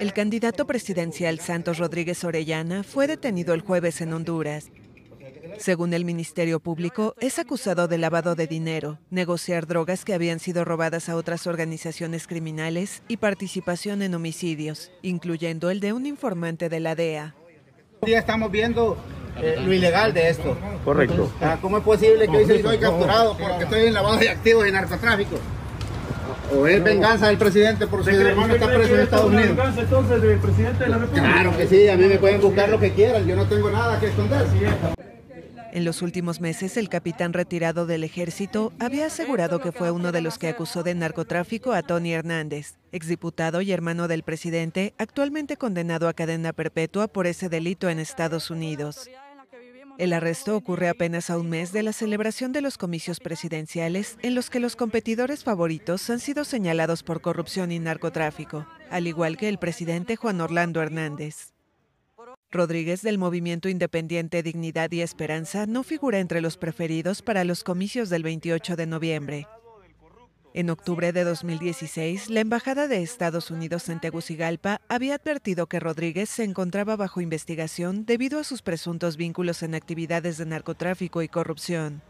El candidato presidencial Santos Rodríguez Orellana fue detenido el jueves en Honduras. Según el Ministerio Público, es acusado de lavado de dinero, negociar drogas que habían sido robadas a otras organizaciones criminales y participación en homicidios, incluyendo el de un informante de la DEA. Hoy estamos viendo eh, lo ilegal de esto. Correcto. ¿Cómo es posible que hoy se- soy capturado porque estoy en lavado de activos y narcotráfico? ¿O es venganza del presidente porque su hermano está preso en Estados Unidos? entonces del presidente de la República? Claro que sí, a mí me pueden buscar lo que quieran, yo no tengo nada que esconder. En los últimos meses, el capitán retirado del ejército había asegurado que fue uno de los que acusó de narcotráfico a Tony Hernández, exdiputado y hermano del presidente, actualmente condenado a cadena perpetua por ese delito en Estados Unidos. El arresto ocurre apenas a un mes de la celebración de los comicios presidenciales en los que los competidores favoritos han sido señalados por corrupción y narcotráfico, al igual que el presidente Juan Orlando Hernández. Rodríguez del movimiento independiente Dignidad y Esperanza no figura entre los preferidos para los comicios del 28 de noviembre. En octubre de 2016, la Embajada de Estados Unidos en Tegucigalpa había advertido que Rodríguez se encontraba bajo investigación debido a sus presuntos vínculos en actividades de narcotráfico y corrupción.